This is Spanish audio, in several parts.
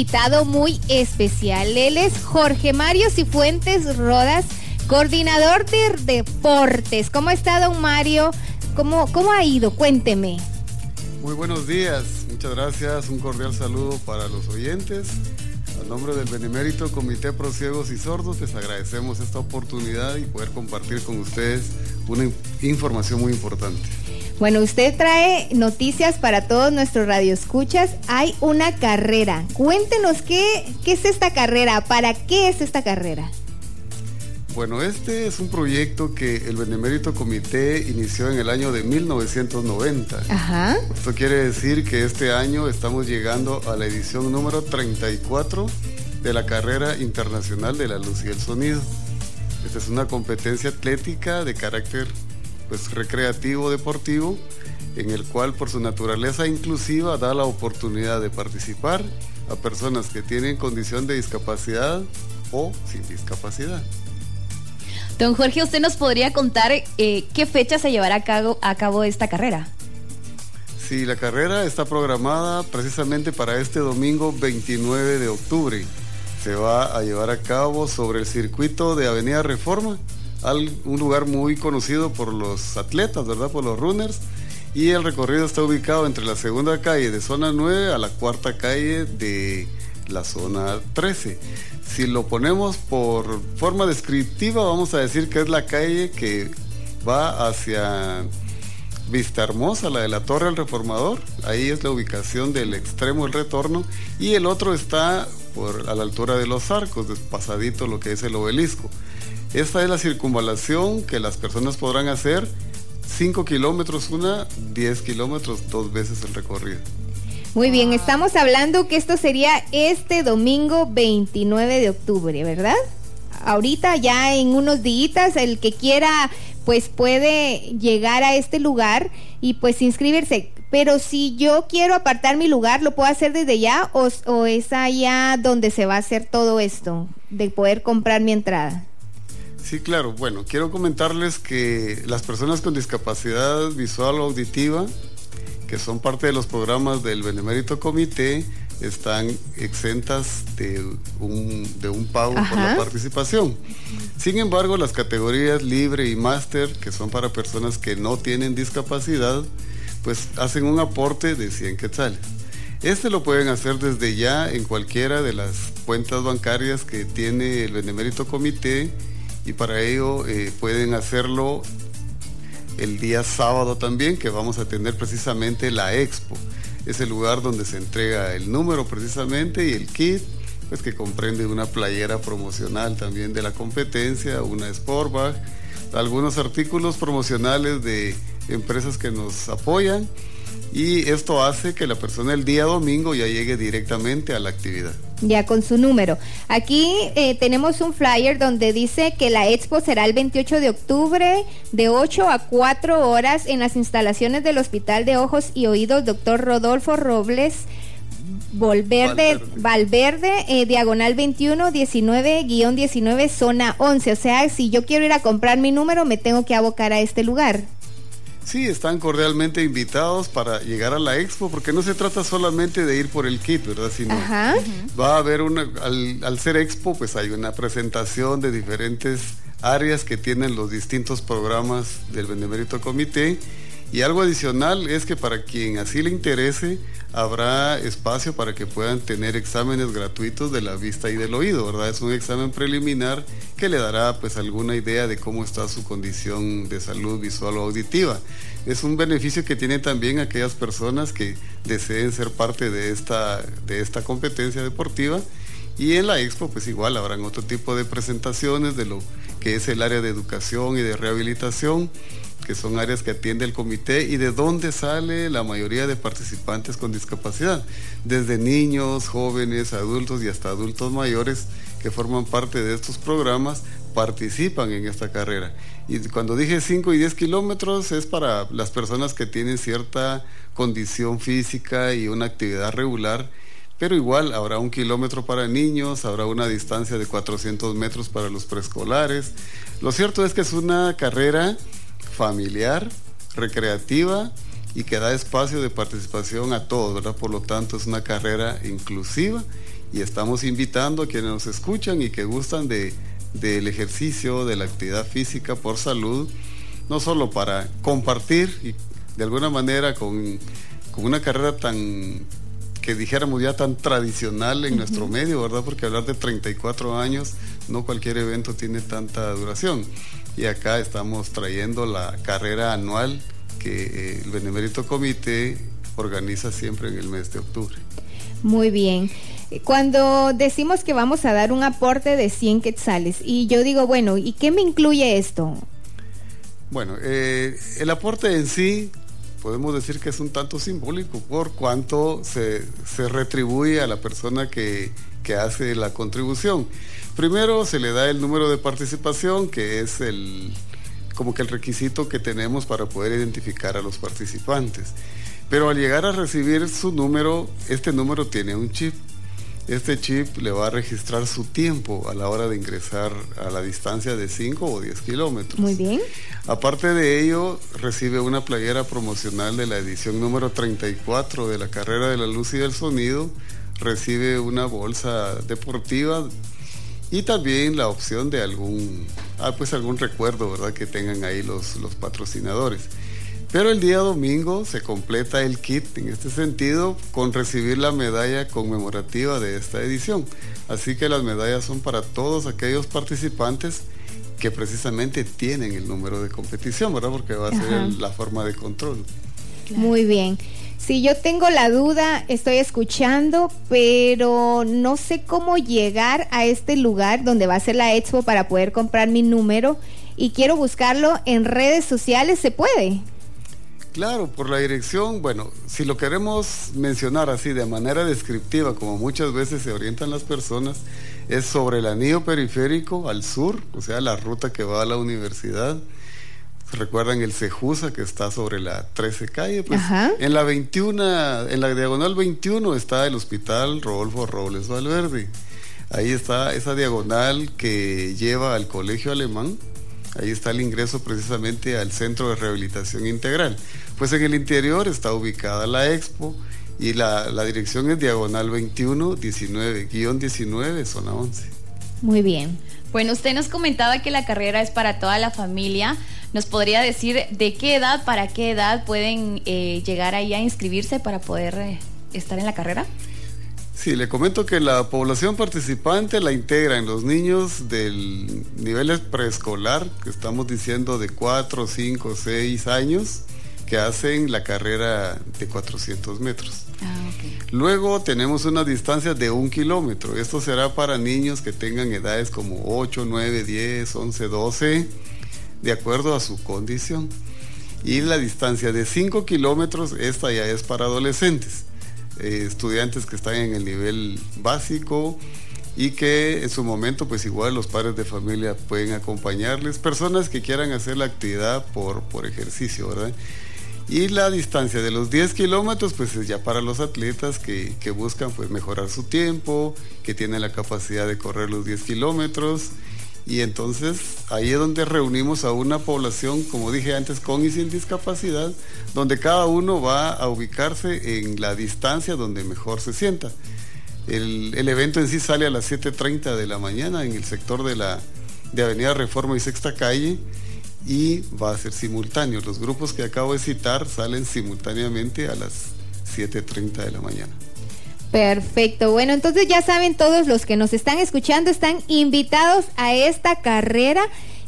invitado muy especial. Él es Jorge Mario Cifuentes Rodas, coordinador de deportes. ¿Cómo estado, don Mario? ¿Cómo, ¿Cómo ha ido? Cuénteme. Muy buenos días, muchas gracias. Un cordial saludo para los oyentes. A nombre del Benemérito Comité Pro Ciegos y Sordos, les agradecemos esta oportunidad y poder compartir con ustedes una información muy importante. Bueno, usted trae noticias para todos nuestros radioescuchas. Hay una carrera. Cuéntenos qué, qué es esta carrera, para qué es esta carrera. Bueno, este es un proyecto que el Benemérito Comité inició en el año de 1990. Ajá. Esto quiere decir que este año estamos llegando a la edición número 34 de la carrera internacional de la luz y el sonido. Esta es una competencia atlética de carácter pues, recreativo, deportivo, en el cual por su naturaleza inclusiva da la oportunidad de participar a personas que tienen condición de discapacidad o sin discapacidad. Don Jorge, ¿usted nos podría contar eh, qué fecha se llevará a cabo, a cabo esta carrera? Sí, la carrera está programada precisamente para este domingo 29 de octubre. Se va a llevar a cabo sobre el circuito de Avenida Reforma, un lugar muy conocido por los atletas, ¿verdad? Por los runners. Y el recorrido está ubicado entre la segunda calle de zona 9 a la cuarta calle de la zona 13. Si lo ponemos por forma descriptiva, vamos a decir que es la calle que va hacia Vista Hermosa, la de la Torre del Reformador. Ahí es la ubicación del extremo del retorno. Y el otro está por, a la altura de los arcos, pasadito lo que es el obelisco. Esta es la circunvalación que las personas podrán hacer 5 kilómetros una, 10 kilómetros dos veces el recorrido. Muy bien, estamos hablando que esto sería este domingo 29 de octubre, ¿verdad? Ahorita ya en unos días el que quiera pues puede llegar a este lugar y pues inscribirse. Pero si yo quiero apartar mi lugar, ¿lo puedo hacer desde ya o, o es allá donde se va a hacer todo esto de poder comprar mi entrada? Sí, claro. Bueno, quiero comentarles que las personas con discapacidad visual o auditiva, que son parte de los programas del Benemérito Comité, están exentas de un, de un pago por la participación. Sin embargo, las categorías libre y máster, que son para personas que no tienen discapacidad, pues hacen un aporte de 100 quetzales. Este lo pueden hacer desde ya en cualquiera de las cuentas bancarias que tiene el Benemérito Comité y para ello eh, pueden hacerlo el día sábado también, que vamos a tener precisamente la expo. Es el lugar donde se entrega el número precisamente y el kit, pues que comprende una playera promocional también de la competencia, una Sportbag, algunos artículos promocionales de empresas que nos apoyan y esto hace que la persona el día domingo ya llegue directamente a la actividad. Ya con su número. Aquí eh, tenemos un flyer donde dice que la expo será el 28 de octubre de 8 a 4 horas en las instalaciones del Hospital de Ojos y Oídos Dr. Rodolfo Robles. Valverde, Valverde eh, diagonal 21, 19-19, zona 11. O sea, si yo quiero ir a comprar mi número, me tengo que abocar a este lugar. Sí, están cordialmente invitados para llegar a la expo, porque no se trata solamente de ir por el kit, ¿verdad? Sino va a haber una, al, ser expo, pues hay una presentación de diferentes áreas que tienen los distintos programas del Benemérito Comité. Y algo adicional es que para quien así le interese, habrá espacio para que puedan tener exámenes gratuitos de la vista y del oído, ¿verdad? Es un examen preliminar que le dará pues alguna idea de cómo está su condición de salud visual o auditiva. Es un beneficio que tienen también aquellas personas que deseen ser parte de esta, de esta competencia deportiva y en la expo pues igual habrán otro tipo de presentaciones de lo que es el área de educación y de rehabilitación que son áreas que atiende el comité y de dónde sale la mayoría de participantes con discapacidad, desde niños, jóvenes, adultos y hasta adultos mayores que forman parte de estos programas participan en esta carrera. Y cuando dije 5 y 10 kilómetros es para las personas que tienen cierta condición física y una actividad regular, pero igual habrá un kilómetro para niños, habrá una distancia de 400 metros para los preescolares. Lo cierto es que es una carrera familiar, recreativa y que da espacio de participación a todos, ¿verdad? Por lo tanto, es una carrera inclusiva y estamos invitando a quienes nos escuchan y que gustan de, del ejercicio, de la actividad física por salud, no solo para compartir y de alguna manera con, una carrera tan que dijéramos ya tan tradicional en nuestro medio, ¿verdad? Porque hablar de 34 años, no cualquier evento tiene tanta duración. Y acá estamos trayendo la carrera anual que eh, el Benemérito Comité organiza siempre en el mes de octubre. Muy bien. Cuando decimos que vamos a dar un aporte de 100 quetzales, y yo digo, bueno, ¿y qué me incluye esto? Bueno, eh, el aporte en sí podemos decir que es un tanto simbólico por cuanto se, se retribuye a la persona que, que, hace la contribución. Primero se le da el número de participación, que es el como que el requisito que tenemos para poder identificar a los participantes. Pero al llegar a recibir su número, este número tiene un chip este chip le va a registrar su tiempo a la hora de ingresar a la distancia de 5 o 10 kilómetros. Muy bien. Aparte de ello, recibe una playera promocional de la edición número 34 de la carrera de la luz y del sonido. Recibe una bolsa deportiva y también la opción de algún, ah, pues algún recuerdo, ¿verdad? Que tengan ahí los, los patrocinadores. Pero el día domingo se completa el kit en este sentido con recibir la medalla conmemorativa de esta edición. Así que las medallas son para todos aquellos participantes que precisamente tienen el número de competición, ¿verdad? Porque va a ser la forma de control. Muy bien. Si yo tengo la duda, estoy escuchando, pero no sé cómo llegar a este lugar donde va a ser la expo para poder comprar mi número y quiero buscarlo en redes sociales, ¿se puede? Claro, por la dirección, bueno, si lo queremos mencionar así de manera descriptiva, como muchas veces se orientan las personas, es sobre el anillo periférico al sur, o sea, la ruta que va a la universidad. Recuerdan el Cejusa que está sobre la 13 calle, pues en la 21, en la diagonal 21 está el Hospital Rodolfo Robles Valverde. Ahí está esa diagonal que lleva al Colegio Alemán Ahí está el ingreso precisamente al Centro de Rehabilitación Integral. Pues en el interior está ubicada la expo y la, dirección es diagonal 21 19, guion 19, zona 11. Muy bien. Bueno, usted nos comentaba que la carrera es para toda la familia. ¿Nos podría decir de qué edad, para qué edad pueden eh, llegar ahí a inscribirse para poder eh, estar en la carrera? Sí, le comento que la población participante la integra en los niños del nivel preescolar, que estamos diciendo de 4, 5, 6 años, que hacen la carrera de 400 metros. Ah, Luego tenemos una distancia de un kilómetro. Esto será para niños que tengan edades como 8, 9, 10, 11, 12, de acuerdo a su condición. Y la distancia de 5 kilómetros, esta ya es para adolescentes. Eh, estudiantes que están en el nivel básico y que en su momento pues igual los padres de familia pueden acompañarles, personas que quieran hacer la actividad por, por ejercicio, ¿verdad? Y la distancia de los 10 kilómetros, pues es ya para los atletas que, que, buscan pues mejorar su tiempo, que tienen la capacidad de correr los 10 kilómetros y entonces ahí es donde reunimos a una población, como dije antes, con y sin discapacidad, donde cada uno va a ubicarse en la distancia donde mejor se sienta. El, evento en sí sale a las 7.30 de la mañana en el sector de, la, de Avenida Reforma y Sexta Calle y va a ser simultáneo. Los grupos que acabo de citar salen simultáneamente a las 7.30 de la mañana. Perfecto. Bueno, entonces ya saben todos los que nos están escuchando, están invitados a esta carrera.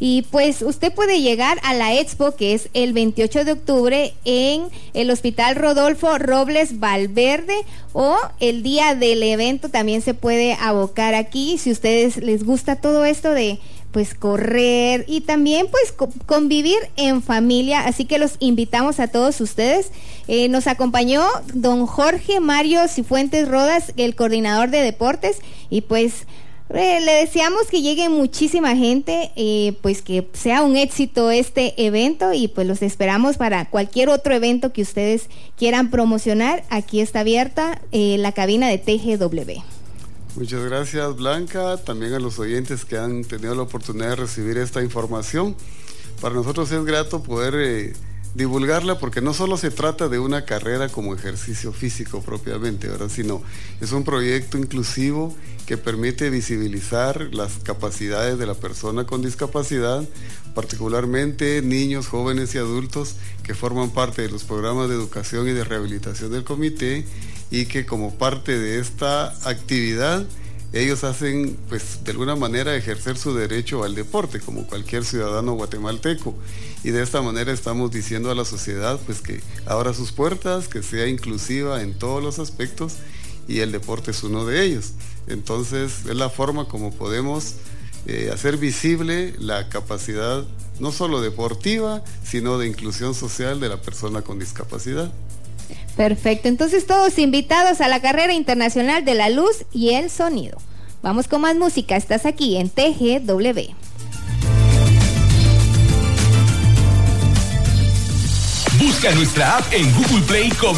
Y pues usted puede llegar a la expo que es el 28 de octubre en el Hospital Rodolfo Robles Valverde o el día del evento también se puede abocar aquí si ustedes les gusta todo esto de pues correr y también pues convivir en familia. Así que los invitamos a todos ustedes. Eh, nos acompañó don Jorge Mario Cifuentes Rodas, el coordinador de deportes, y pues eh, le deseamos que llegue muchísima gente, eh, pues que sea un éxito este evento y pues los esperamos para cualquier otro evento que ustedes quieran promocionar. Aquí está abierta la cabina de TGW. Muchas gracias Blanca, también a los oyentes que han tenido la oportunidad de recibir esta información. Para nosotros es grato poder eh, divulgarla porque no solo se trata de una carrera como ejercicio físico propiamente, ¿verdad? sino es un proyecto inclusivo que permite visibilizar las capacidades de la persona con discapacidad, particularmente niños, jóvenes y adultos que forman parte de los programas de educación y de rehabilitación del comité y que como parte de esta actividad ellos hacen, pues, de alguna manera ejercer su derecho al deporte, como cualquier ciudadano guatemalteco. Y de esta manera estamos diciendo a la sociedad, pues, que abra sus puertas, que sea inclusiva en todos los aspectos, y el deporte es uno de ellos. Entonces, es la forma como podemos eh, hacer visible la capacidad, no solo deportiva, sino de inclusión social de la persona con discapacidad. Perfecto, entonces todos invitados a la carrera internacional de la luz y el sonido. Vamos con más música, estás aquí en TGW. Busca nuestra app en Google Play